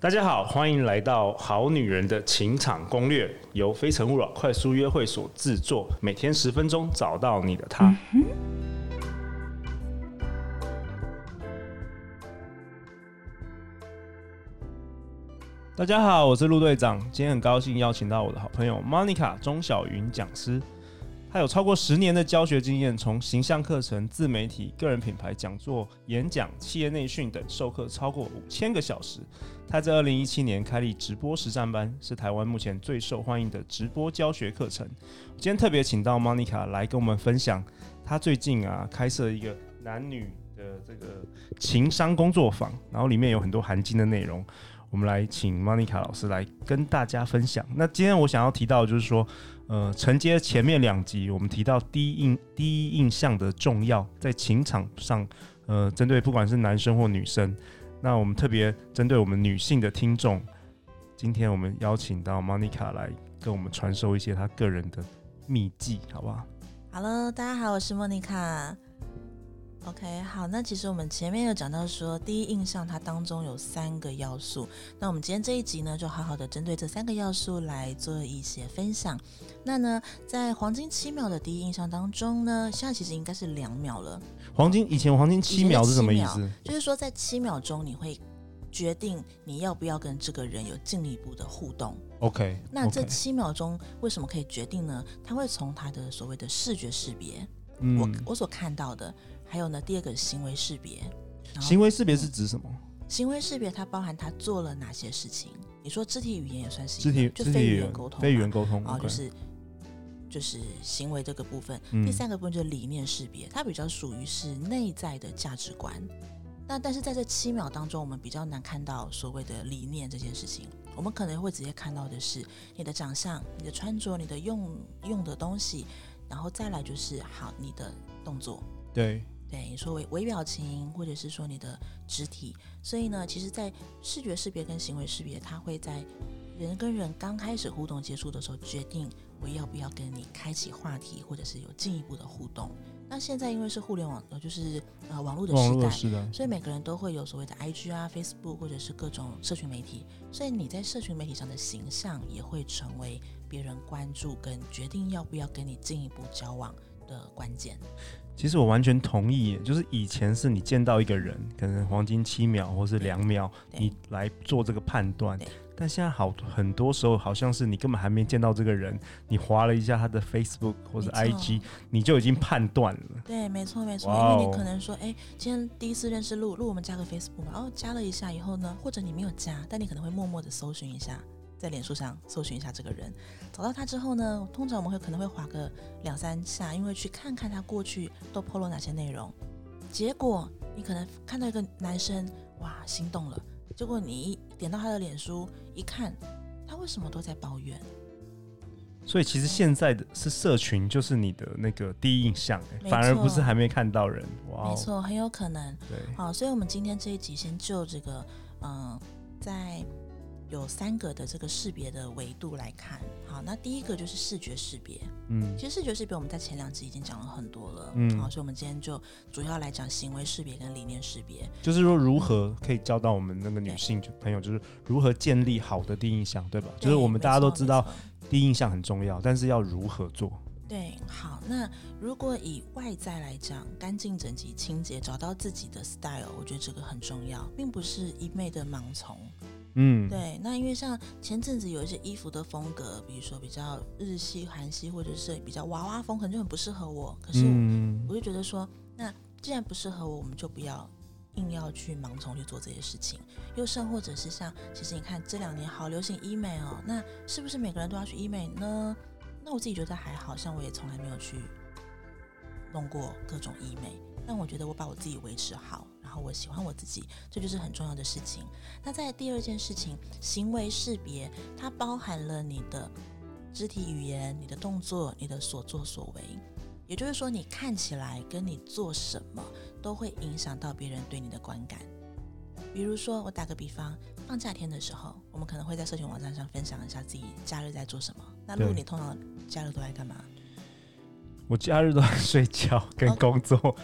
大家好，欢迎来到《好女人的情场攻略》，由非诚勿扰快速约会所制作，每天十分钟，找到你的他。大家好，我是陆队长，今天很高兴邀请到我的好朋友 Monica 钟小云讲师。他有超过十年的教学经验，从形象课程、自媒体、个人品牌讲座、演讲、企业内训等授课超过五千个小时。他在二零一七年开立直播实战班，是台湾目前最受欢迎的直播教学课程。今天特别请到 Monica 来跟我们分享，他最近啊开设一个男女的这个情商工作坊，然后里面有很多含金的内容。我们来请 Monica 老师来跟大家分享。那今天我想要提到的就是说。呃，承接前面两集，我们提到第一印第一印象的重要，在情场上，呃，针对不管是男生或女生，那我们特别针对我们女性的听众，今天我们邀请到莫妮卡来跟我们传授一些她个人的秘技，好不好？Hello，大家好，我是莫妮卡。OK，好，那其实我们前面有讲到说，第一印象它当中有三个要素。那我们今天这一集呢，就好好的针对这三个要素来做一些分享。那呢，在黄金七秒的第一印象当中呢，现在其实应该是两秒了。黄金以前黄金七秒是什么意思？就是说在七秒钟你会决定你要不要跟这个人有进一步的互动。OK，那这七秒钟为什么可以决定呢？它会从他的所谓的视觉识别，嗯，我我所看到的。还有呢，第二个行为识别。行为识别是指什么？嗯、行为识别它包含他做了哪些事情？你说肢体语言也算是肢体，就非语言沟通，非语言沟通啊，就是就是行为这个部分。嗯、第三个部分就是理念识别，它比较属于是内在的价值观。那但是在这七秒当中，我们比较难看到所谓的理念这件事情。我们可能会直接看到的是你的长相、你的穿着、你的用用的东西，然后再来就是好你的动作。对。对，你说微微表情，或者是说你的肢体，所以呢，其实，在视觉识别跟行为识别，它会在人跟人刚开始互动接触的时候，决定我要不要跟你开启话题，或者是有进一步的互动。那现在因为是互联网，呃，就是呃网络的时代，所以每个人都会有所谓的 IG 啊、Facebook 或者是各种社群媒体，所以你在社群媒体上的形象也会成为别人关注跟决定要不要跟你进一步交往的关键。其实我完全同意，就是以前是你见到一个人，可能黄金七秒或是两秒，你来做这个判断。但现在好很多时候，好像是你根本还没见到这个人，你划了一下他的 Facebook 或者 IG，你就已经判断了。对，没错没错，因为你可能说，哎，今天第一次认识路，路，我们加个 Facebook 吧，哦，加了一下以后呢，或者你没有加，但你可能会默默的搜寻一下。在脸书上搜寻一下这个人，找到他之后呢，通常我们会可能会划个两三下，因为去看看他过去都 PO 了哪些内容。结果你可能看到一个男生，哇，心动了。结果你一点到他的脸书一看，他为什么都在抱怨？所以其实现在的是社群，就是你的那个第一印象，反而不是还没看到人。哇，没错，很有可能。对，好，所以我们今天这一集先就这个，嗯，在。有三个的这个识别的维度来看，好，那第一个就是视觉识别，嗯，其实视觉识别我们在前两集已经讲了很多了，嗯，好，所以我们今天就主要来讲行为识别跟理念识别，就是说如何可以教到我们那个女性朋友，就是如何建立好的第一印象，对吧？对，就是我们大家都知道第一印象很重要，但是要如何做？对，好，那如果以外在来讲，干净整洁、清洁，找到自己的 style，我觉得这个很重要，并不是一昧的盲从。嗯，对，那因为像前阵子有一些衣服的风格，比如说比较日系、韩系，或者是比较娃娃风，可能就很不适合我。可是我就觉得说，那既然不适合我，我们就不要硬要去盲从去做这些事情。又甚或者是像，其实你看这两年好流行医美哦，那是不是每个人都要去医美呢？那我自己觉得还好，像我也从来没有去弄过各种医美，但我觉得我把我自己维持好。然后我喜欢我自己，这就是很重要的事情。那在第二件事情，行为识别，它包含了你的肢体语言、你的动作、你的所作所为。也就是说，你看起来跟你做什么，都会影响到别人对你的观感。比如说，我打个比方，放假天的时候，我们可能会在社群网站上分享一下自己假日在做什么。那如果你通常假日都在干嘛？我假日都在 睡觉跟工作。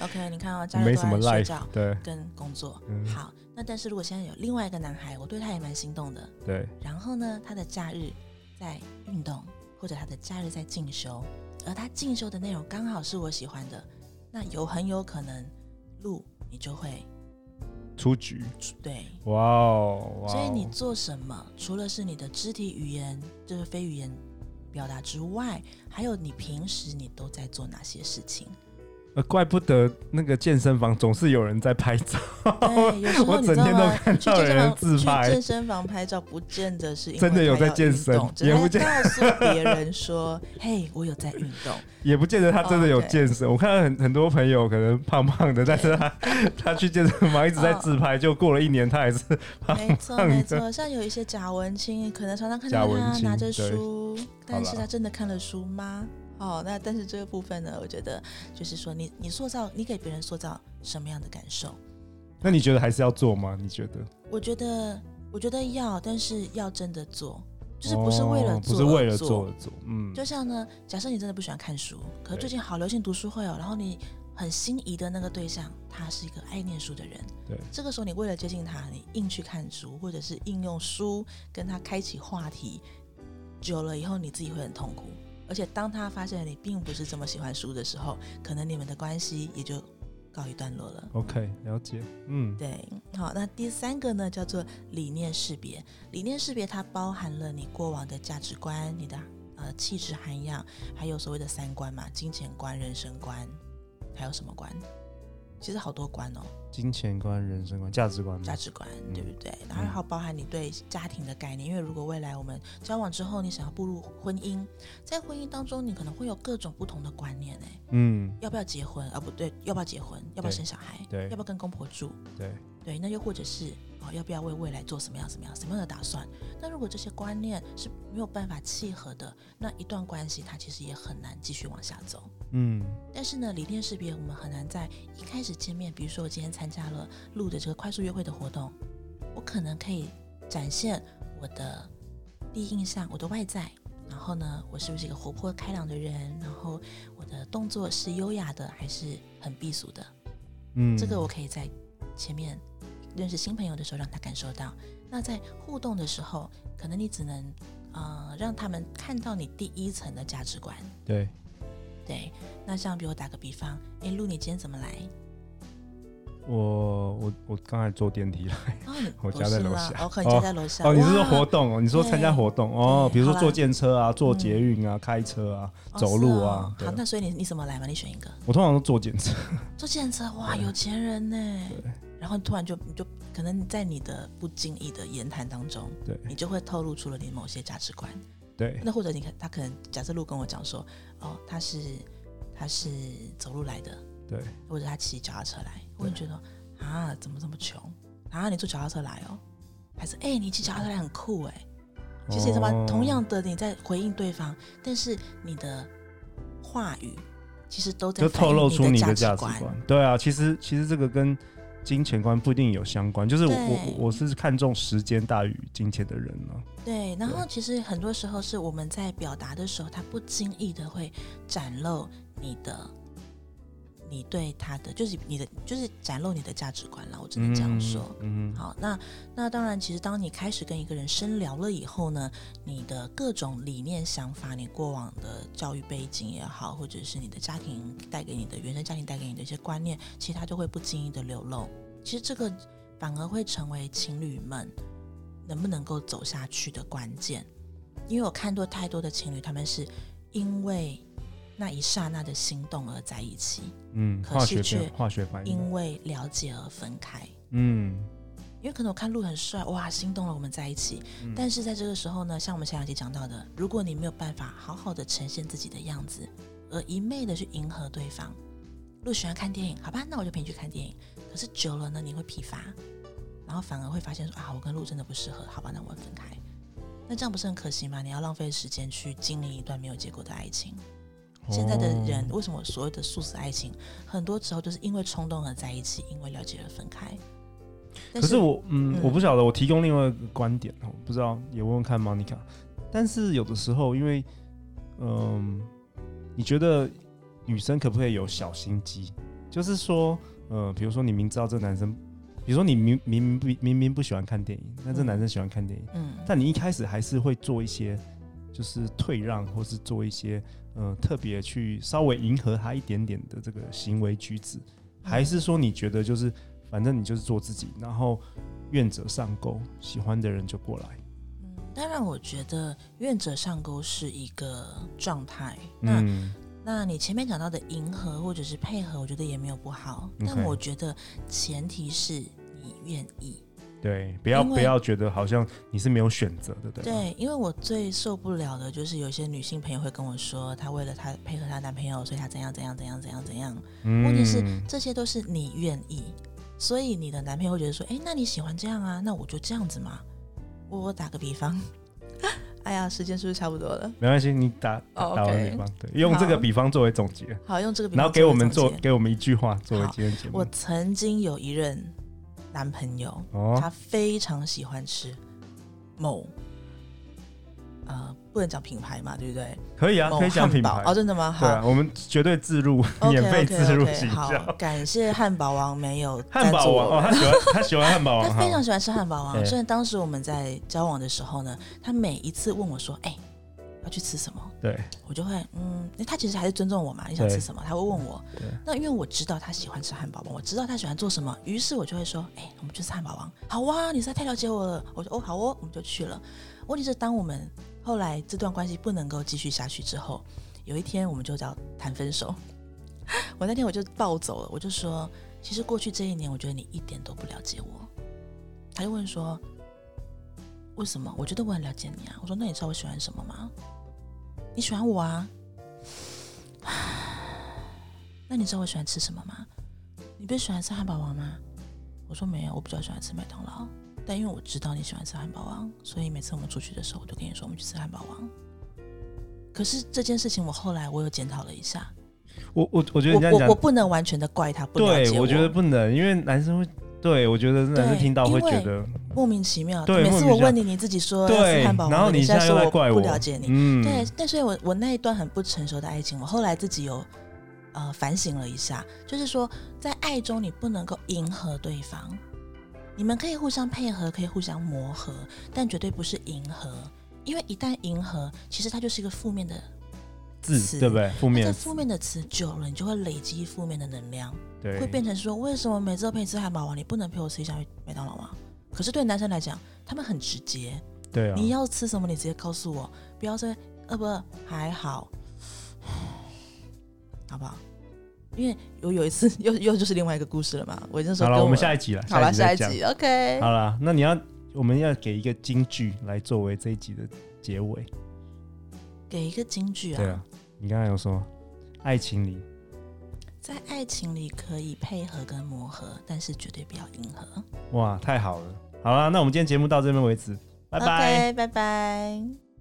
OK，你看哦，假日都在睡觉，对，跟工作。嗯、好，那但是如果现在有另外一个男孩，我对他也蛮心动的。对。然后呢，他的假日在运动，或者他的假日在进修，而他进修的内容刚好是我喜欢的，那有很有可能，路你就会出局。对。哇哦。所以你做什么，除了是你的肢体语言，就是非语言。表达之外，还有你平时你都在做哪些事情？呃，怪不得那个健身房总是有人在拍照。对，有时候 你知道吗？去健身房自拍，健身房拍照，不见得是真的有在健身，也不见得告诉别人说：“嘿，我有在运动。”也不见得他真的有健身。我看到很很多朋友可能胖胖的，但是他 他去健身房一直在自拍，就过了一年他还是胖胖的。没错没错，像有一些假文青，可能常常看到他拿着书，但是他真的看了书吗？哦，那但是这个部分呢，我觉得就是说你，你你塑造，你给别人塑造什么样的感受？那你觉得还是要做吗？你觉得？我觉得，我觉得要，但是要真的做，就是不是为了做，哦，不是为了做而做。嗯，就像呢，假设你真的不喜欢看书，可是最近好流行读书会哦，然后你很心仪的那个对象，他是一个爱念书的人，对，这个时候你为了接近他，你硬去看书，或者是应用书跟他开启话题，久了以后你自己会很痛苦。而且当他发现你并不是这么喜欢书的时候，可能你们的关系也就告一段落了。OK，了解。嗯，对。好，那第三个呢，叫做理念识别。理念识别它包含了你过往的价值观、你的呃气质涵养，还有所谓的三观嘛，金钱观、人生观，还有什么观？其实好多关哦，金钱观、人生观、价值观、价值观，对不对？然后还有包含你对家庭的概念，因为如果未来我们交往之后，你想要步入婚姻，在婚姻当中，你可能会有各种不同的观念，哎，嗯，要不要结婚？啊，不对，要不要结婚？要不要生小孩？对，要不要跟公婆住？对，对，那又或者是。哦要不要为未来做什么样、什么样、什么样的打算？那如果这些观念是没有办法契合的，那一段关系它其实也很难继续往下走。嗯，但是呢，理念识别我们很难在一开始见面，比如说我今天参加了录的这个快速约会的活动，我可能可以展现我的第一印象，我的外在，然后呢，我是不是一个活泼开朗的人？然后我的动作是优雅的还是很避俗的？嗯，这个我可以在前面。认识新朋友的时候，让他感受到。那在互动的时候，可能你只能，呃，让他们看到你第一层的价值观。对，对。那像比如打个比方，哎，路，你今天怎么来？我我我刚才坐电梯来，我家在楼下。哦，你家在楼下。哦，你是说活动哦？你说参加活动哦？比如说坐电车啊，坐捷运啊，开车啊，走路啊。好，那所以你你怎么来嘛？你选一个。我通常都坐电车。坐电车，哇，有钱人呢。对。然后突然就就可能在你的不经意的言谈当中，对，你就会透露出了你某些价值观。对，那或者你看他可能假设路跟我讲说，哦，他是他是走路来的，对，或者他骑脚踏车来，我就觉得啊，怎么这么穷啊？你坐脚踏车来哦，还是哎，你骑脚踏车来很酷哎？其实什么同样的你在回应对方，但是你的话语其实都在透露出你的价值观。对啊，其实其实这个跟金钱观不一定有相关，就是我我我是看重时间大于金钱的人呢、啊。对，然后其实很多时候是我们在表达的时候，他不经意的会展露你的，你对他的就是你的就是展露你的价值观了。我只能这样说。嗯，好，那那当然，其实当你开始跟一个人深聊了以后呢，你的各种理念、想法，你过往的教育背景也好，或者是你的家庭带给你的原生家庭带给你的一些观念，其实他就会不经意的流露。其实这个反而会成为情侣们能不能够走下去的关键，因为我看过太多的情侣，他们是因为那一刹那的心动而在一起，嗯，可是却化学反应，因为了解而分开，嗯，因为可能我看路很帅，哇，心动了，我们在一起，嗯，但是在这个时候呢，像我们前两集讲到的，如果你没有办法好好的呈现自己的样子，而一昧的去迎合对方。路喜欢看电影，好吧，那我就陪你去看电影。可是久了呢，你会疲乏，然后反而会发现说啊，我跟路真的不适合，好吧，那我们分开。那这样不是很可惜吗？你要浪费时间去经历一段没有结果的爱情。哦、现在的人为什么所谓的速食爱情，很多时候就是因为冲动而在一起，因为了解而分开。可是我，嗯，嗯我不晓得，我提供另外一个观点哦，不知道也问问看 Monica。但是有的时候，因为，嗯。你觉得女生可不可以有小心机？就是说，呃，比如说你明知道这男生，比如说你明明明不明明不喜欢看电影，那这男生喜欢看电影，嗯，但你一开始还是会做一些，就是退让，或是做一些，呃，特别去稍微迎合他一点点的这个行为举止，还是说你觉得就是反正你就是做自己，然后愿者上钩，喜欢的人就过来。嗯当然，我觉得愿者上钩是一个状态。那，嗯、那你前面讲到的迎合或者是配合，我觉得也没有不好。但我觉得前提是你愿意。对，不要不要觉得好像你是没有选择的，对。对，因为我最受不了的就是有些女性朋友会跟我说，她为了她配合她男朋友，所以她怎样怎样怎样怎样怎样。嗯、问题是这些都是你愿意，所以你的男朋友会觉得说，哎，那你喜欢这样啊？那我就这样子嘛。我打个比方，哎呀，时间是不是差不多了？没关系，你打打个比方，对，用这个比方作为总结。好，用这个比方，然后给我们做，给我们一句话作为今天节目。我曾经有一任男朋友，他非常喜欢吃某。呃，不能讲品牌嘛，对不对？可以啊，可以讲品牌哦，真的吗？好，对啊，我们绝对自入，免费自入。好，感谢汉堡王没有汉堡王哦，他喜欢 他喜欢汉堡王，他非常喜欢吃汉堡王。所以当时我们在交往的时候呢，他每一次问我说：“哎，要去吃什么？”对，我就会嗯，他其实还是尊重我嘛。你想吃什么？他会问我。那因为我知道他喜欢吃汉堡王，我知道他喜欢做什么，于是我就会说：“哎，我们去吃汉堡王。”好哇，你实在太了解我了。我说：“哦，好哦，我们就去了。”问题是当我们后来这段关系不能够继续下去之后，有一天我们就叫谈分手。我那天我就暴走了，我就说，其实过去这一年，我觉得你一点都不了解我。他就问说，为什么？我觉得我很了解你啊。我说，那你知道我喜欢什么吗？你喜欢我啊。那你知道我喜欢吃什么吗？你不是喜欢吃汉堡王吗？我说没有，我比较喜欢吃麦当劳。但因为我知道你喜欢吃汉堡王，所以每次我们出去的时候，我就跟你说我们去吃汉堡王。可是这件事情，我后来我有检讨了一下。我我我觉得我我我不能完全的怪他，不了解我。对，我觉得不能，因为男生会对我觉得真的是听到会觉得莫名其妙。对，每次我问你，你自己说要吃汉堡王，然后你现在说我不了解你。嗯，对。但所以我我那一段很不成熟的爱情，我后来自己有呃反省了一下，就是说在爱中你不能够迎合对方。你们可以互相配合，可以互相磨合，但绝对不是迎合，因为一旦迎合，其实它就是一个负面的词，对不对？负面。负面的词久了，你就会累积负面的能量，对，会变成说，为什么每次都陪你吃汉堡王，你不能陪我吃一下麦当劳吗？可是对男生来讲，他们很直接，对啊，你要吃什么，你直接告诉我，不要说饿不饿，还好，好不好？因为有有一次 又又就是另外一个故事了嘛，我那时候好了，我们下一集了，好了，下一集，OK，好了，那你要我们要给一个金句来作为这一集的结尾，给一个金句啊？对啊，你刚才有说，爱情里，在爱情里可以配合跟磨合，但是绝对不要迎合。哇，太好了，好了，那我们今天节目到这边为止，拜拜，拜拜。